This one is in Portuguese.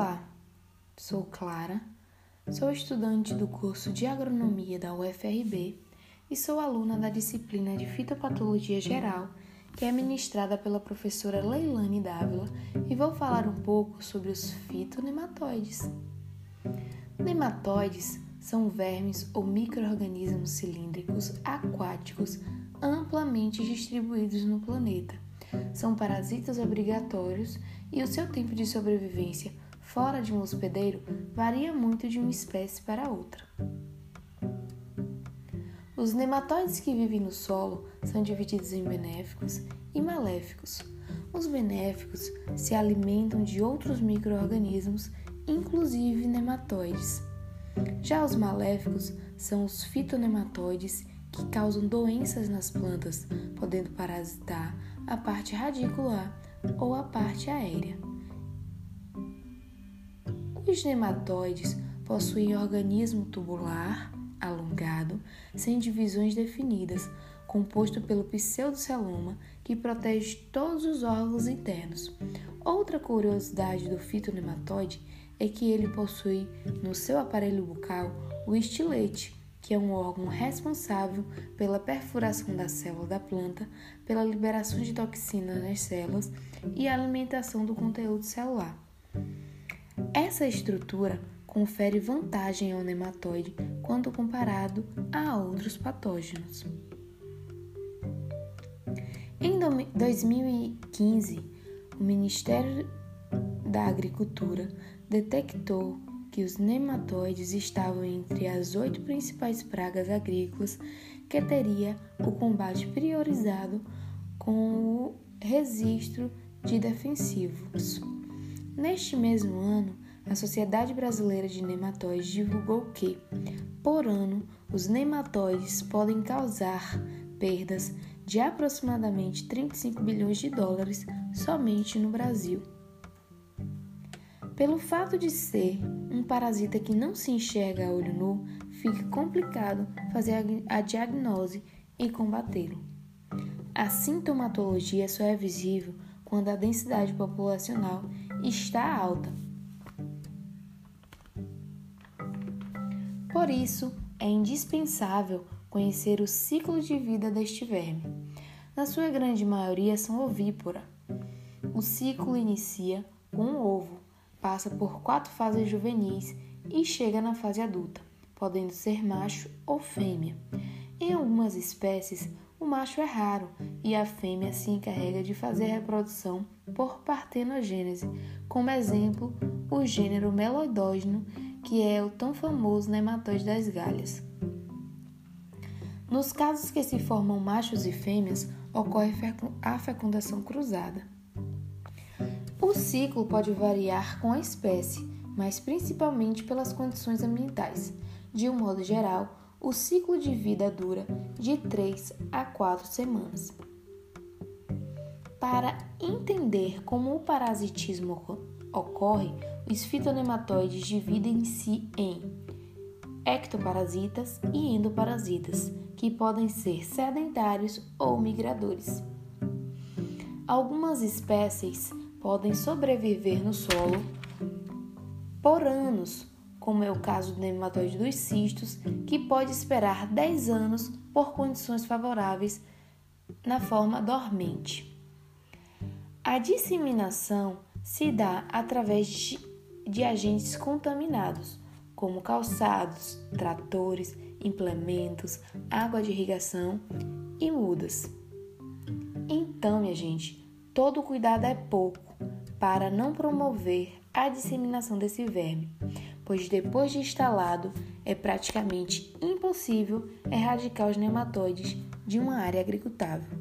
Olá, sou Clara, sou estudante do curso de Agronomia da UFRB e sou aluna da disciplina de Fitopatologia Geral, que é ministrada pela professora Leilane Dávila, e vou falar um pouco sobre os fitonematóides. Nematóides são vermes ou micro-organismos cilíndricos aquáticos amplamente distribuídos no planeta. São parasitas obrigatórios e o seu tempo de sobrevivência fora de um hospedeiro varia muito de uma espécie para outra. Os nematóides que vivem no solo são divididos em benéficos e maléficos. Os benéficos se alimentam de outros micro-organismos, inclusive nematóides. Já os maléficos são os fitonematóides que causam doenças nas plantas, podendo parasitar a parte radicular ou a parte aérea. Os nematóides possuem organismo tubular, alongado, sem divisões definidas, composto pelo pseudoceloma, que protege todos os órgãos internos. Outra curiosidade do fitonematóide é que ele possui no seu aparelho bucal o estilete, que é um órgão responsável pela perfuração da célula da planta, pela liberação de toxinas nas células e alimentação do conteúdo celular. Essa estrutura confere vantagem ao nematóide quando comparado a outros patógenos. Em 2015, o Ministério da Agricultura detectou que os nematóides estavam entre as oito principais pragas agrícolas que teria o combate priorizado com o registro de defensivos. Neste mesmo ano, a Sociedade Brasileira de Nematóides divulgou que, por ano, os nematóides podem causar perdas de aproximadamente 35 bilhões de dólares somente no Brasil. Pelo fato de ser um parasita que não se enxerga a olho nu, fica complicado fazer a diagnose e combatê-lo. A sintomatologia só é visível quando a densidade populacional está alta. Por isso, é indispensável conhecer o ciclo de vida deste verme. Na sua grande maioria são ovípora. O ciclo inicia com um ovo, passa por quatro fases juvenis e chega na fase adulta, podendo ser macho ou fêmea. Em algumas espécies, o macho é raro e a fêmea se encarrega de fazer a reprodução por partenogênese, como exemplo o gênero meloidógeno, que é o tão famoso nematóide das galhas. Nos casos que se formam machos e fêmeas, ocorre a fecundação cruzada. O ciclo pode variar com a espécie, mas principalmente pelas condições ambientais. De um modo geral, o ciclo de vida dura de 3 a 4 semanas. Para entender como o parasitismo ocorre, os fitonematóides dividem-se em ectoparasitas e endoparasitas, que podem ser sedentários ou migradores. Algumas espécies podem sobreviver no solo por anos, como é o caso do nematóide dos cistos, que pode esperar 10 anos por condições favoráveis na forma dormente. A disseminação se dá através de, de agentes contaminados, como calçados, tratores, implementos, água de irrigação e mudas. Então, minha gente, todo cuidado é pouco para não promover a disseminação desse verme, pois depois de instalado é praticamente impossível erradicar os nematóides de uma área agricultável.